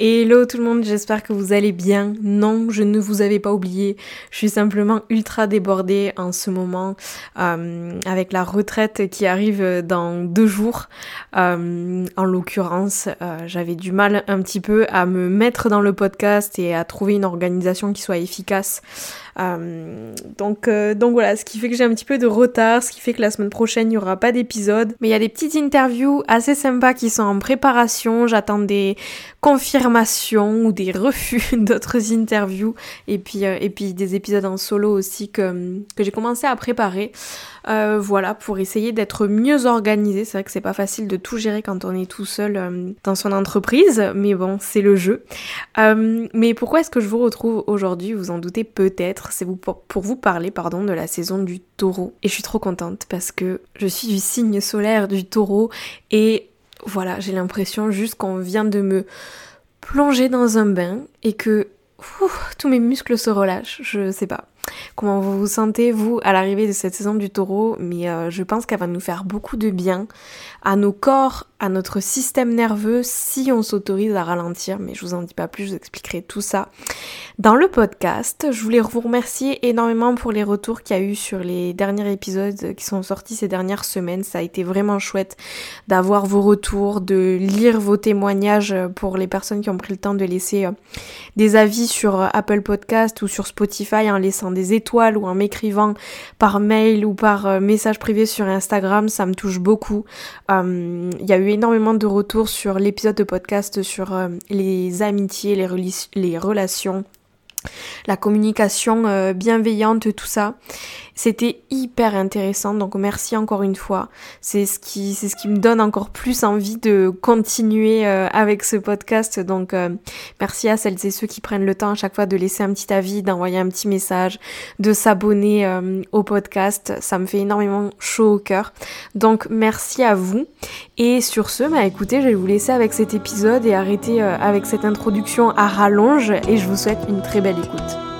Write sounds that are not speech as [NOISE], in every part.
Hello tout le monde, j'espère que vous allez bien. Non, je ne vous avais pas oublié. Je suis simplement ultra débordée en ce moment euh, avec la retraite qui arrive dans deux jours. Euh, en l'occurrence, euh, j'avais du mal un petit peu à me mettre dans le podcast et à trouver une organisation qui soit efficace. Donc, donc voilà, ce qui fait que j'ai un petit peu de retard, ce qui fait que la semaine prochaine il n'y aura pas d'épisode. Mais il y a des petites interviews assez sympas qui sont en préparation. J'attends des confirmations ou des refus [LAUGHS] d'autres interviews et puis, euh, et puis des épisodes en solo aussi que, que j'ai commencé à préparer. Euh, voilà, pour essayer d'être mieux organisé. C'est vrai que c'est pas facile de tout gérer quand on est tout seul euh, dans son entreprise, mais bon, c'est le jeu. Mais pourquoi est-ce que je vous retrouve aujourd'hui? Vous en doutez peut-être. C'est pour vous parler, pardon, de la saison du taureau. Et je suis trop contente parce que je suis du signe solaire du taureau et voilà, j'ai l'impression juste qu'on vient de me plonger dans un bain et que tous mes muscles se relâchent, je sais pas. Comment vous vous sentez, vous, à l'arrivée de cette saison du taureau? Mais euh, je pense qu'elle va nous faire beaucoup de bien à nos corps, à notre système nerveux, si on s'autorise à ralentir. Mais je vous en dis pas plus, je vous expliquerai tout ça dans le podcast. Je voulais vous remercier énormément pour les retours qu'il y a eu sur les derniers épisodes qui sont sortis ces dernières semaines. Ça a été vraiment chouette d'avoir vos retours, de lire vos témoignages pour les personnes qui ont pris le temps de laisser euh, des avis sur Apple Podcast ou sur Spotify en laissant des étoiles ou en m'écrivant par mail ou par euh, message privé sur Instagram, ça me touche beaucoup. Euh, il y a eu énormément de retours sur l'épisode de podcast sur euh, les amitiés, les relations la communication bienveillante, tout ça. C'était hyper intéressant, donc merci encore une fois. C'est ce qui, c'est ce qui me donne encore plus envie de continuer euh, avec ce podcast. Donc euh, merci à celles et ceux qui prennent le temps à chaque fois de laisser un petit avis, d'envoyer un petit message, de s'abonner euh, au podcast. Ça me fait énormément chaud au cœur. Donc merci à vous. Et sur ce, bah écoutez, je vais vous laisser avec cet épisode et arrêter avec cette introduction à rallonge. Et je vous souhaite une très belle écoute.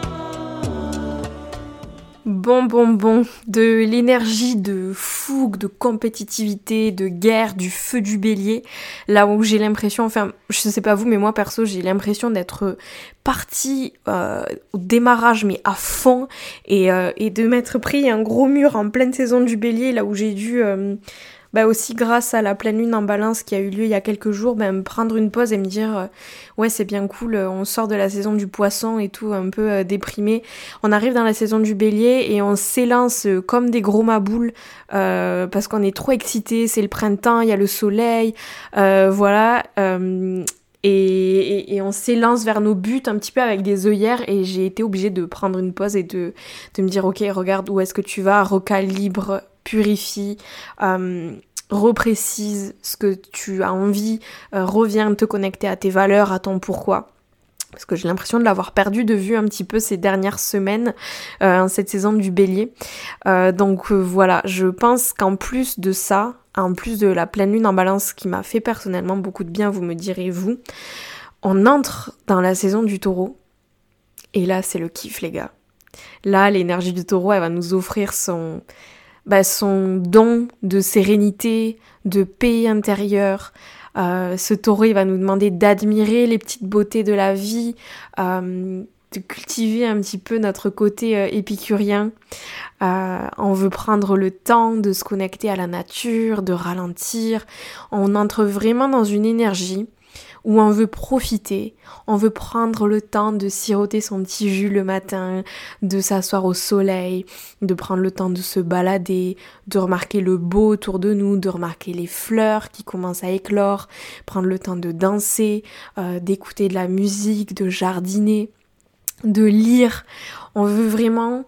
Bon, bon, bon, de l'énergie de fougue, de compétitivité, de guerre, du feu du bélier, là où j'ai l'impression, enfin, je sais pas vous, mais moi perso, j'ai l'impression d'être partie euh, au démarrage, mais à fond, et, euh, et de m'être pris un gros mur en pleine saison du bélier, là où j'ai dû... Euh, bah aussi grâce à la pleine lune en balance qui a eu lieu il y a quelques jours, bah, me prendre une pause et me dire euh, ouais c'est bien cool, euh, on sort de la saison du poisson et tout un peu euh, déprimé, on arrive dans la saison du bélier et on s'élance comme des gros maboules parce qu'on est trop excité, c'est le printemps, il y a le soleil, voilà. Et, et, on s'élance vers nos buts un petit peu avec des œillères et j'ai été obligée de prendre une pause et de, de me dire ok regarde où est-ce que tu vas, recalibre purifie, euh, reprécise ce que tu as envie, euh, reviens te connecter à tes valeurs, à ton pourquoi. Parce que j'ai l'impression de l'avoir perdu de vue un petit peu ces dernières semaines, euh, cette saison du bélier. donc voilà, je pense qu'en plus de ça, en plus de la pleine lune en balance qui m'a fait personnellement beaucoup de bien, vous me direz vous, on entre dans la saison du taureau. Et là, c'est le kiff, les gars. Là, l'énergie du taureau, elle va nous offrir son, bah, son don de sérénité, de paix intérieure. Euh, ce taureau, va nous demander d'admirer les petites beautés de la vie, euh, de cultiver un petit peu notre côté euh, épicurien. on veut prendre le temps de se connecter à la nature, de ralentir. On entre vraiment dans une énergie où on veut profiter, on veut prendre le temps de siroter son petit jus le matin, de s'asseoir au soleil, de prendre le temps de se balader, de remarquer le beau autour de nous, de remarquer les fleurs qui commencent à éclore, prendre le temps de danser, euh, d'écouter de la musique, de jardiner, de lire. On veut vraiment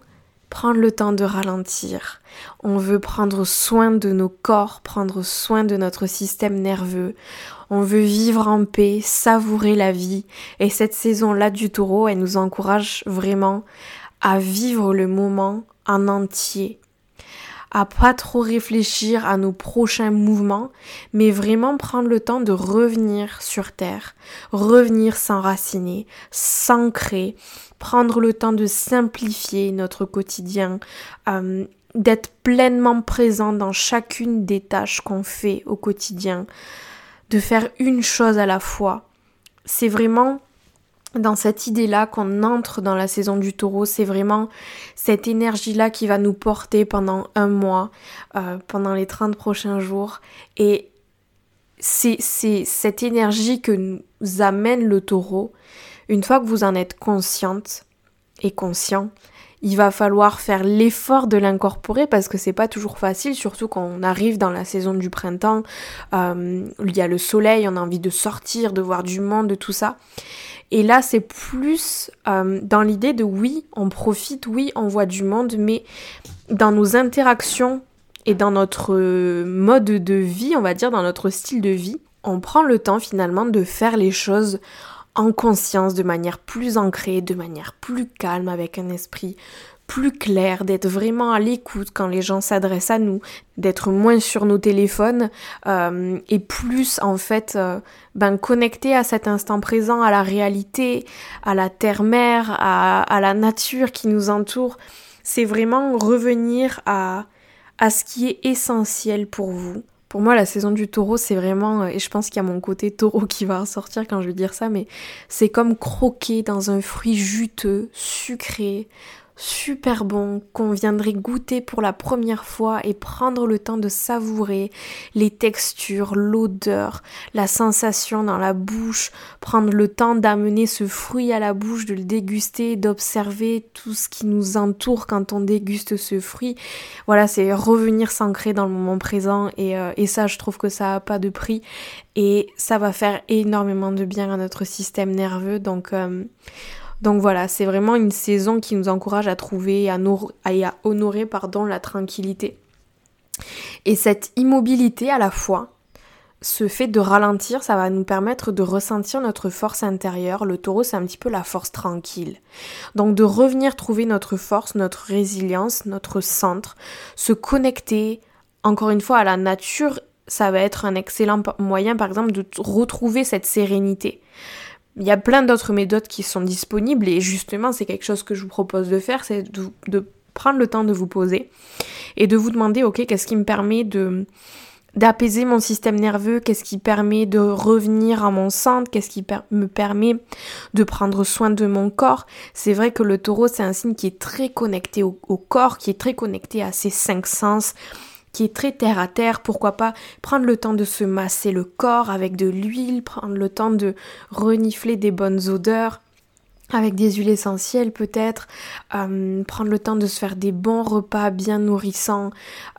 prendre le temps de ralentir. On veut prendre soin de nos corps, prendre soin de notre système nerveux. On veut vivre en paix, savourer la vie. Et cette saison-là du taureau, elle nous encourage vraiment à vivre le moment en entier, à pas trop réfléchir à nos prochains mouvements, mais vraiment prendre le temps de revenir sur Terre, revenir s'enraciner, s'ancrer, prendre le temps de simplifier notre quotidien, euh, d'être pleinement présent dans chacune des tâches qu'on fait au quotidien, de faire une chose à la fois. C'est vraiment dans cette idée-là qu'on entre dans la saison du taureau, c'est vraiment cette énergie-là qui va nous porter pendant un mois, euh, pendant les 30 prochains jours. Et c'est cette énergie que nous amène le taureau. Une fois que vous en êtes consciente et conscient, il va falloir faire l'effort de l'incorporer parce que c'est pas toujours facile, surtout quand on arrive dans la saison du printemps. Euh, il y a le soleil, on a envie de sortir, de voir du monde, de tout ça. Et là, c'est plus euh, dans l'idée de oui, on profite, oui, on voit du monde, mais dans nos interactions et dans notre mode de vie, on va dire, dans notre style de vie, on prend le temps finalement de faire les choses en conscience, de manière plus ancrée, de manière plus calme, avec un esprit plus clair, d'être vraiment à l'écoute quand les gens s'adressent à nous, d'être moins sur nos téléphones euh, et plus en fait euh, ben, connecté à cet instant présent, à la réalité, à la terre-mère, à, à, la nature qui nous entoure. C'est vraiment revenir à, à ce qui est essentiel pour vous. Pour moi, la saison du taureau, c'est vraiment, euh, et je pense qu'il y a mon côté taureau qui va ressortir quand je vais dire ça, mais c'est comme croquer dans un fruit juteux, sucré, super bon qu'on viendrait goûter pour la première fois et prendre le temps de savourer les textures, l'odeur, la sensation dans la bouche, prendre le temps d'amener ce fruit à la bouche, de le déguster, d'observer tout ce qui nous entoure quand on déguste ce fruit. Voilà, c'est revenir s'ancrer dans le moment présent et, euh, ça je trouve que ça a pas de prix et ça va faire énormément de bien à notre système nerveux donc euh, donc voilà, c'est vraiment une saison qui nous encourage à trouver et à, honorer pardon, la tranquillité. Et cette immobilité à la fois, ce fait de ralentir, ça va nous permettre de ressentir notre force intérieure. Le taureau, c'est un petit peu la force tranquille. Donc de revenir trouver notre force, notre résilience, notre centre, se connecter, encore une fois, à la nature, ça va être un excellent moyen, par exemple, de retrouver cette sérénité. Il y a plein d'autres méthodes qui sont disponibles et justement c'est quelque chose que je vous propose de faire, c'est de, prendre le temps de vous poser et de vous demander ok qu'est-ce qui me permet de d'apaiser mon système nerveux, qu'est-ce qui permet de revenir à mon centre, qu'est-ce qui me permet de prendre soin de mon corps? C'est vrai que le taureau, c'est un signe qui est très connecté au, au, corps, qui est très connecté à ses cinq sens, qui est très terre à terre, pourquoi pas prendre le temps de se masser le corps avec de l'huile, prendre le temps de renifler des bonnes odeurs avec des huiles essentielles peut-être, euh, prendre le temps de se faire des bons repas bien nourrissants,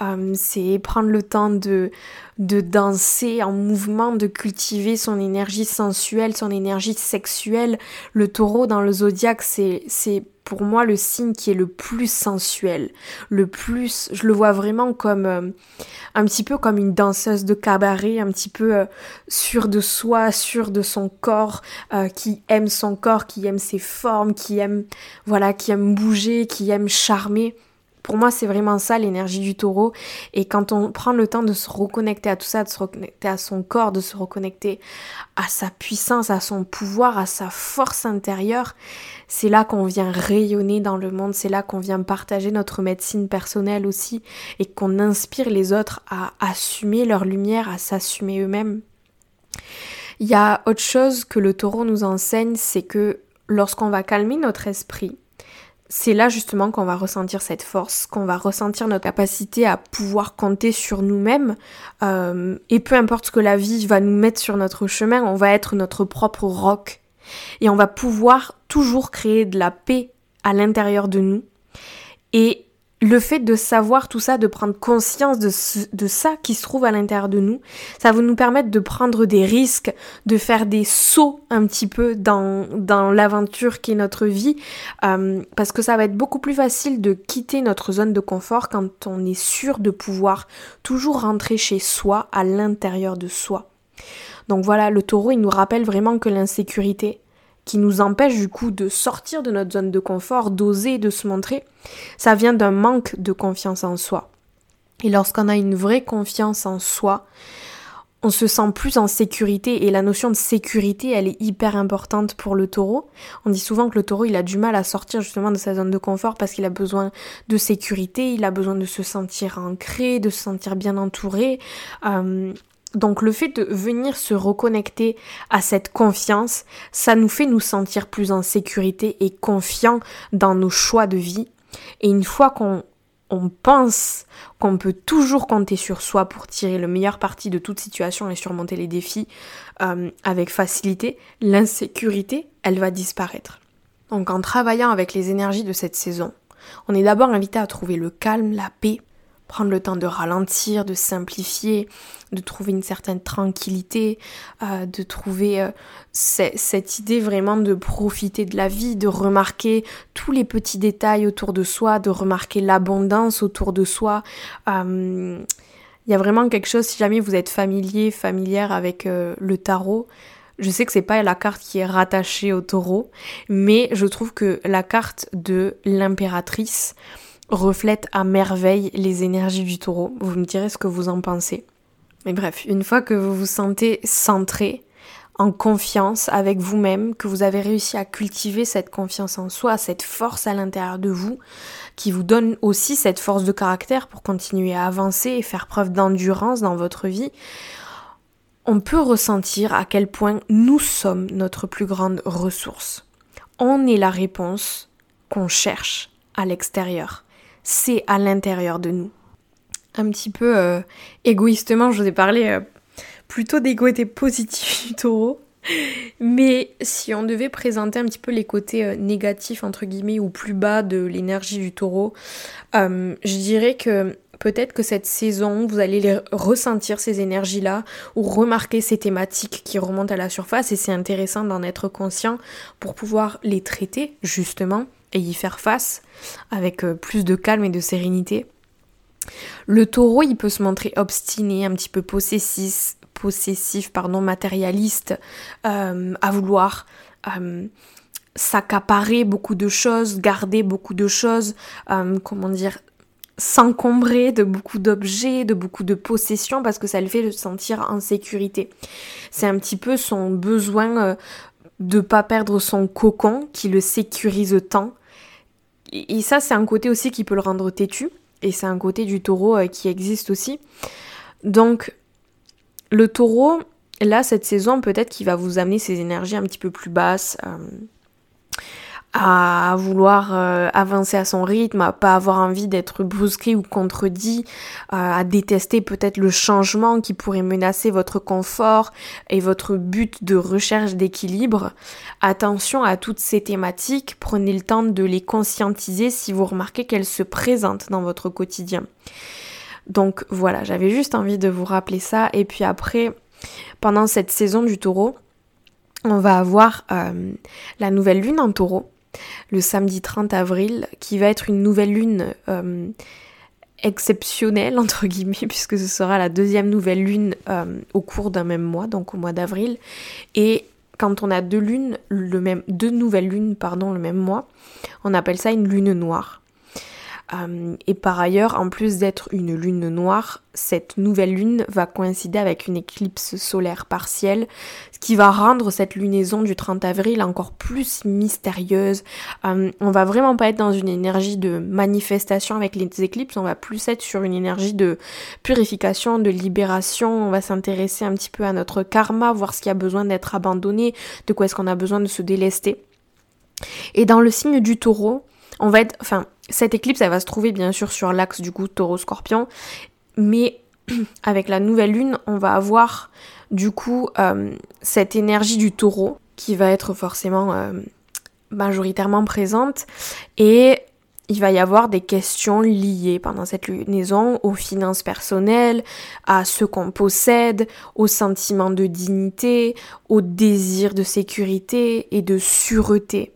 euh, c'est prendre le temps de, de danser en mouvement, de cultiver son énergie sensuelle, son énergie sexuelle. Le taureau dans le zodiaque, c'est, c'est pour moi le signe qui est le plus sensuel, le plus, je le vois vraiment comme euh, un petit peu comme une danseuse de cabaret, un petit peu euh, sûre de soi, sûre de son corps, euh, qui aime son corps, qui aime ses formes, qui aime voilà, qui aime bouger, qui aime charmer. Pour moi, c'est vraiment ça l'énergie du taureau. Et quand on prend le temps de se reconnecter à tout ça, de se reconnecter à son corps, de se reconnecter à sa puissance, à son pouvoir, à sa force intérieure, c'est là qu'on vient rayonner dans le monde, c'est là qu'on vient partager notre médecine personnelle aussi et qu'on inspire les autres à assumer leur lumière, à s'assumer eux-mêmes. Il y a autre chose que le taureau nous enseigne, c'est que lorsqu'on va calmer notre esprit, c'est là justement qu'on va ressentir cette force, qu'on va ressentir notre capacité à pouvoir compter sur nous-mêmes. Euh, et peu importe ce que la vie va nous mettre sur notre chemin, on va être notre propre roc. Et on va pouvoir toujours créer de la paix à l'intérieur de nous. Et le fait de savoir tout ça, de prendre conscience de, ça qui se trouve à l'intérieur de nous, ça va nous permettre de prendre des risques, de faire des sauts un petit peu dans, dans l'aventure qui est notre vie, euh, parce que ça va être beaucoup plus facile de quitter notre zone de confort quand on est sûr de pouvoir toujours rentrer chez soi, à l'intérieur de soi. Donc voilà, le taureau, il nous rappelle vraiment que l'insécurité, qui nous empêche du coup de sortir de notre zone de confort, d'oser, de se montrer, ça vient d'un manque de confiance en soi. Et lorsqu'on a une vraie confiance en soi, on se sent plus en sécurité et la notion de sécurité, elle est hyper importante pour le taureau. On dit souvent que le taureau, il a du mal à sortir justement de sa zone de confort parce qu'il a besoin de sécurité, il a besoin de se sentir ancré, de se sentir bien entouré. Euh, donc le fait de venir se reconnecter à cette confiance, ça nous fait nous sentir plus en sécurité et confiants dans nos choix de vie. Et une fois qu'on pense qu'on peut toujours compter sur soi pour tirer le meilleur parti de toute situation et surmonter les défis euh, avec facilité, l'insécurité, elle va disparaître. Donc en travaillant avec les énergies de cette saison, on est d'abord invité à trouver le calme, la paix, prendre le temps de ralentir, de simplifier, de trouver une certaine tranquillité, euh, de trouver euh, cette idée vraiment de profiter de la vie, de remarquer tous les petits détails autour de soi, de remarquer l'abondance autour de soi. Euh, il y a vraiment quelque chose, si jamais vous êtes familier, familière avec le tarot, je sais que c'est pas la carte qui est rattachée au taureau, mais je trouve que la carte de l'impératrice, reflète à merveille les énergies du taureau. Vous me direz ce que vous en pensez. Mais bref, une fois que vous vous sentez centré, en confiance avec vous-même, que vous avez réussi à cultiver cette confiance en soi, cette force à l'intérieur de vous, qui vous donne aussi cette force de caractère pour continuer à avancer et faire preuve d'endurance dans votre vie, on peut ressentir à quel point nous sommes notre plus grande ressource. On est la réponse qu'on cherche à l'extérieur c'est à l'intérieur de nous. Un petit peu euh, égoïstement, je vous ai parlé euh, plutôt d'égoïté positif [LAUGHS] du taureau. Mais si on devait présenter un petit peu les côtés euh, négatifs, entre guillemets, ou plus bas de l'énergie du taureau, je dirais que peut-être que cette saison, vous allez ressentir ces énergies-là ou remarquer ces thématiques qui remontent à la surface et c'est intéressant d'en être conscient pour pouvoir les traiter, justement, et y faire face avec euh, plus de calme et de sérénité. Le taureau, il peut se montrer obstiné, un petit peu possessif, possessif pardon, matérialiste, euh, à vouloir euh, s'accaparer beaucoup de choses, garder beaucoup de choses, comment dire, s'encombrer de beaucoup d'objets, de beaucoup de possessions, parce que ça le fait se sentir en sécurité. C'est un petit peu son besoin de pas perdre son cocon qui le sécurise tant et ça, c'est un côté aussi qui peut le rendre têtu. Et c'est un côté du taureau euh, qui existe aussi. Donc, le taureau, là, cette saison, peut-être qu'il va vous amener ses énergies un petit peu plus basses. Euh, à vouloir euh, avancer à son rythme, à pas avoir envie d'être brusqué ou contredit, euh, à détester peut-être le changement qui pourrait menacer votre confort et votre but de recherche d'équilibre. Attention à toutes ces thématiques, prenez le temps de les conscientiser si vous remarquez qu'elles se présentent dans votre quotidien. Donc voilà, j'avais juste envie de vous rappeler ça et puis après, pendant cette saison du taureau, on va avoir euh, la nouvelle lune en taureau le samedi 30 avril, qui va être une nouvelle lune euh, exceptionnelle, entre guillemets, [LAUGHS] puisque ce sera la deuxième nouvelle lune euh, au cours d'un même mois, donc au mois d'avril. Et quand on a deux lunes, le même, deux nouvelles lunes, pardon, le même mois, on appelle ça une lune noire. Euh, et par ailleurs, en plus d'être une lune noire, cette nouvelle lune va coïncider avec une éclipse solaire partielle, ce qui va rendre cette lunaison du 30 avril encore plus mystérieuse. Euh, on va vraiment pas être dans une énergie de manifestation avec les éclipses, on va plus être sur une énergie de purification, de libération. On va s'intéresser un petit peu à notre karma, voir ce qui a besoin d'être abandonné, de quoi est-ce qu'on a besoin de se délester. Et dans le signe du taureau, on va être, cette éclipse, elle va se trouver bien sûr sur l'axe du coup taureau-scorpion, mais [CLEARS THROAT] avec la nouvelle lune, on va avoir du coup euh, cette énergie du taureau qui va être forcément euh, majoritairement présente et il va y avoir des questions liées pendant cette lunaison aux finances personnelles, à ce qu'on possède, au sentiment de dignité, au désir de sécurité et de sûreté.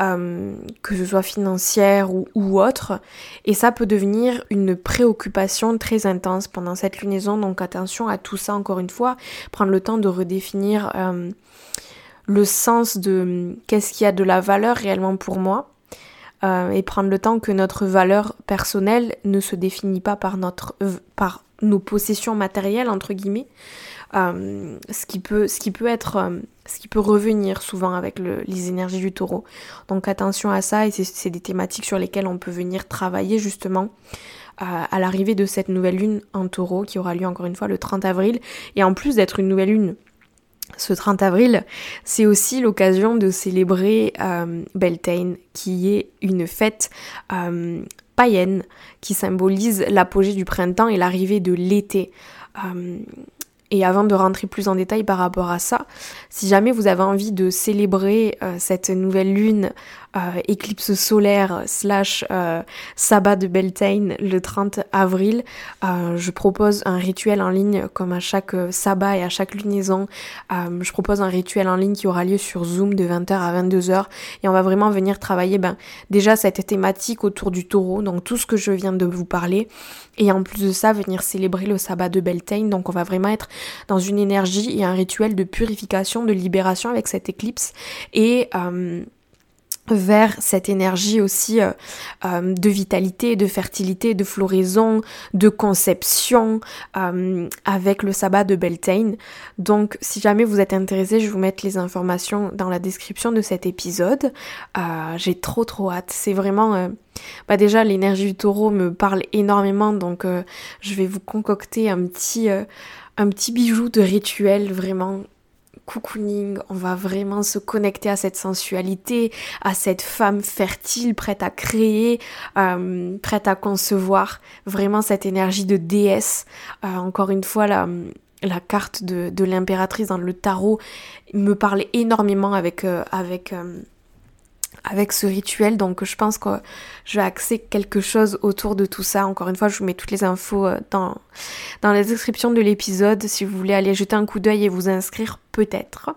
Euh, que ce soit financière ou, autre. Et ça peut devenir une préoccupation très intense pendant cette lunaison. Donc attention à tout ça encore une fois. Prendre le temps de redéfinir euh, le sens de qu'est-ce qui a de la valeur réellement pour moi. Euh, et prendre le temps que notre valeur personnelle ne se définit pas par notre par nos possessions matérielles entre guillemets. Euh, euh, ce qui peut revenir souvent avec le, les énergies du taureau. Donc attention à ça et c'est des thématiques sur lesquelles on peut venir travailler justement à l'arrivée de cette nouvelle lune en taureau qui aura lieu encore une fois le 30 avril. Et en plus d'être une nouvelle lune ce 30 avril, c'est aussi l'occasion de célébrer euh, Beltane, qui est une fête euh, païenne qui symbolise l'apogée du printemps et l'arrivée de l'été. Euh, et avant de rentrer plus en détail par rapport à ça, si jamais vous avez envie de célébrer euh, cette nouvelle lune, éclipse solaire slash euh, sabbat de Beltane le 30 avril, je propose un rituel en ligne comme à chaque sabbat et à chaque lunaison. je propose un rituel en ligne qui aura lieu sur Zoom de 20h à 22h et on va vraiment venir travailler ben, déjà cette thématique autour du taureau, donc tout ce que je viens de vous parler, et en plus de ça venir célébrer le sabbat de Beltane, donc on va vraiment être dans une énergie et un rituel de purification, de libération avec cette éclipse et euh, vers cette énergie aussi euh, euh, de vitalité, de fertilité, de floraison, de conception avec le sabbat de Beltane. Donc si jamais vous êtes intéressé, je vous mettre les informations dans la description de cet épisode. J'ai trop trop hâte. C'est vraiment... bah déjà l'énergie du taureau me parle énormément donc je vais vous concocter un petit un petit bijou de rituel vraiment cocooning, on va vraiment se connecter à cette sensualité, à cette femme fertile, prête à créer, euh, prête à concevoir, vraiment cette énergie de déesse. Euh, encore une fois, la, carte de, l'impératrice dans le tarot me parlait énormément avec, euh, avec avec ce rituel. Donc je pense que je vais axer quelque chose autour de tout ça. Encore une fois, je vous mets toutes les infos euh, dans, dans la description de l'épisode si vous voulez aller jeter un coup d'œil et vous inscrire peut-être.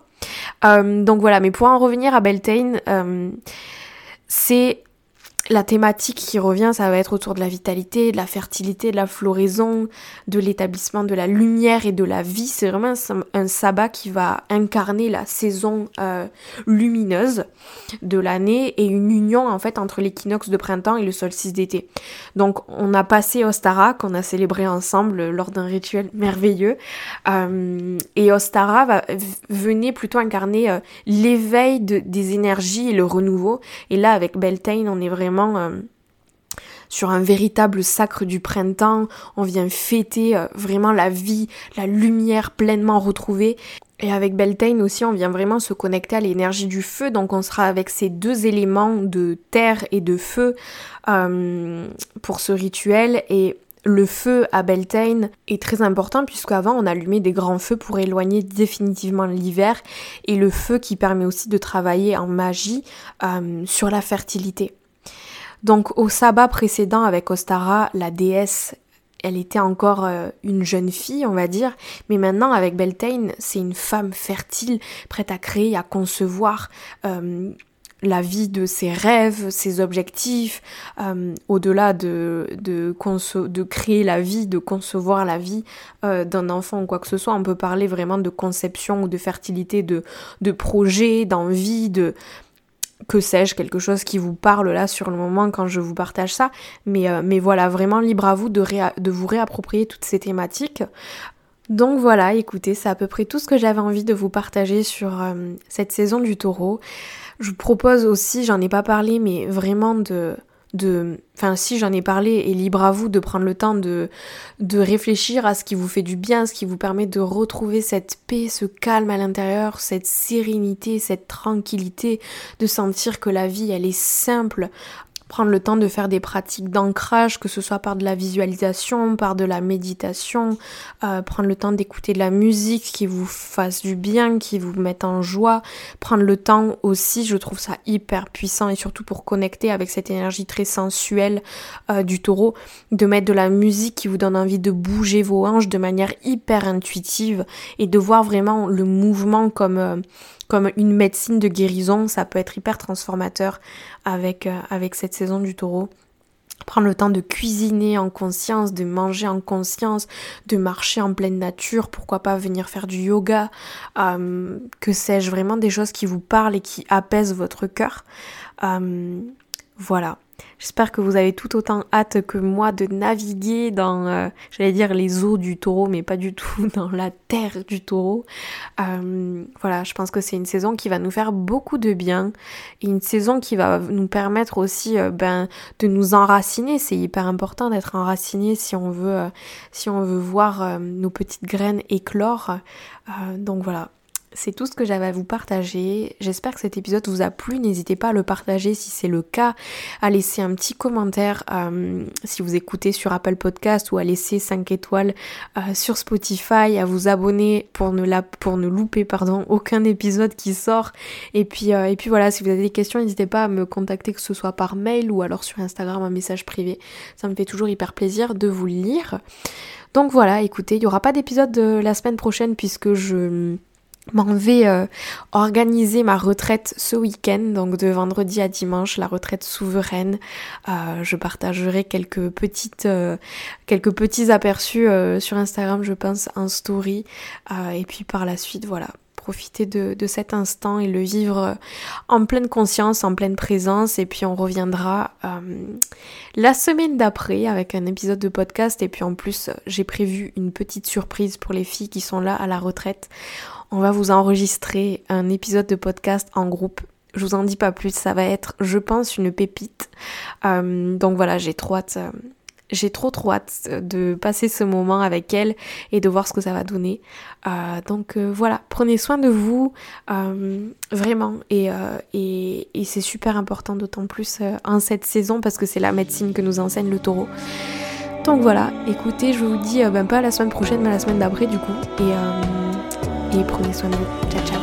Euh, donc voilà, mais pour en revenir à Beltane, euh, c'est la thématique qui revient, ça va être autour de la vitalité, de la fertilité, de la floraison, de l'établissement de la lumière et de la vie. C'est vraiment un, sabbat qui va incarner la saison euh, lumineuse de l'année et une union en fait entre l'équinoxe de printemps et le solstice d'été. Donc on a passé Ostara qu'on a célébré ensemble lors d'un rituel merveilleux euh, et Ostara venir plutôt incarner euh, l'éveil des énergies et le renouveau. Et là avec Beltane on est vraiment euh, sur un véritable sacre du printemps. On vient fêter euh, vraiment la vie, la lumière pleinement retrouvée. Et avec Beltane aussi, on vient vraiment se connecter à l'énergie du feu. Donc on sera avec ces deux éléments de terre et de feu euh, pour ce rituel. Et le feu à Beltane est très important puisqu'avant on allumait des grands feux pour éloigner définitivement l'hiver et le feu qui permet aussi de travailler en magie sur la fertilité. Donc au sabbat précédent avec Ostara, la déesse, elle était encore euh, une jeune fille, on va dire, mais maintenant avec Beltane, c'est une femme fertile, prête à créer, à concevoir. Euh, la vie de ses rêves, ses objectifs, euh, au-delà de, créer la vie, de concevoir la vie d'un enfant ou quoi que ce soit, on peut parler vraiment de conception ou de fertilité, de projet, d'envie, de, que sais-je, quelque chose qui vous parle là sur le moment quand je vous partage ça. Mais, euh, voilà, vraiment libre à vous de, de vous réapproprier toutes ces thématiques. Donc voilà, écoutez, c'est à peu près tout ce que j'avais envie de vous partager sur euh, cette saison du taureau. Je vous propose aussi, j'en ai pas parlé, mais vraiment de de enfin si j'en ai parlé et libre à vous de prendre le temps de de réfléchir à ce qui vous fait du bien, ce qui vous permet de retrouver cette paix, ce calme à l'intérieur, cette sérénité, cette tranquillité, de sentir que la vie elle est simple prendre le temps de faire des pratiques d'ancrage, que ce soit par de la visualisation, par de la méditation, euh, prendre le temps d'écouter de la musique qui vous fasse du bien, qui vous mette en joie, prendre le temps aussi, je trouve ça hyper puissant et surtout pour connecter avec cette énergie très sensuelle euh, du taureau, de mettre de la musique qui vous donne envie de bouger vos hanches de manière hyper intuitive et de voir vraiment le mouvement comme euh, comme une médecine de guérison, ça peut être hyper transformateur avec, euh, avec cette saison du taureau prendre le temps de cuisiner en conscience, de manger en conscience, de marcher en pleine nature, pourquoi pas venir faire du yoga, euh, que sais-je, vraiment des choses qui vous parlent et qui apaisent votre cœur. voilà. J'espère que vous avez tout autant hâte que moi de naviguer dans, euh, j'allais dire les eaux du taureau, mais pas du tout [LAUGHS] dans la terre du taureau. Euh, voilà, je pense que c'est une saison qui va nous faire beaucoup de bien et une saison qui va nous permettre aussi euh, ben, de nous enraciner. C'est hyper important d'être enraciné si on veut, si on veut voir nos petites graines éclore. donc voilà, c'est tout ce que j'avais à vous partager. J'espère que cet épisode vous a plu. N'hésitez pas à le partager si c'est le cas, à laisser un petit commentaire euh, si vous écoutez sur Apple Podcast ou à laisser 5 étoiles euh, sur Spotify, à vous abonner pour ne, la, pour ne louper aucun épisode qui sort. Et puis, euh, et puis voilà, si vous avez des questions, n'hésitez pas à me contacter, que ce soit par mail ou alors sur Instagram, un message privé. Ça me fait toujours hyper plaisir de vous lire. Donc voilà, écoutez, il n'y aura pas d'épisode la semaine prochaine puisque je m'en vais euh, organiser ma retraite ce week-end, donc de vendredi à dimanche, la retraite souveraine. Euh, je partagerai quelques petites, euh, quelques petits aperçus sur Instagram, je pense, en story. et puis par la suite, voilà, profiter de, de, cet instant et le vivre en pleine conscience, en pleine présence. Et puis on reviendra la semaine d'après avec un épisode de podcast. Et puis en plus, j'ai prévu une petite surprise pour les filles qui sont là à la retraite on va vous enregistrer un épisode de podcast en groupe. Je vous en dis pas plus, ça va être, je pense, une pépite. Euh, donc voilà, j'ai trop hâte, euh, j'ai trop trop hâte de passer ce moment avec elle et de voir ce que ça va donner. Euh, donc voilà, prenez soin de vous, vraiment, et, c'est super important, d'autant plus en cette saison parce que c'est la médecine que nous enseigne le taureau. Donc voilà, écoutez, je vous dis ben pas la semaine prochaine, mais la semaine d'après du coup. Et et prenez soin de vous. Ciao, ciao.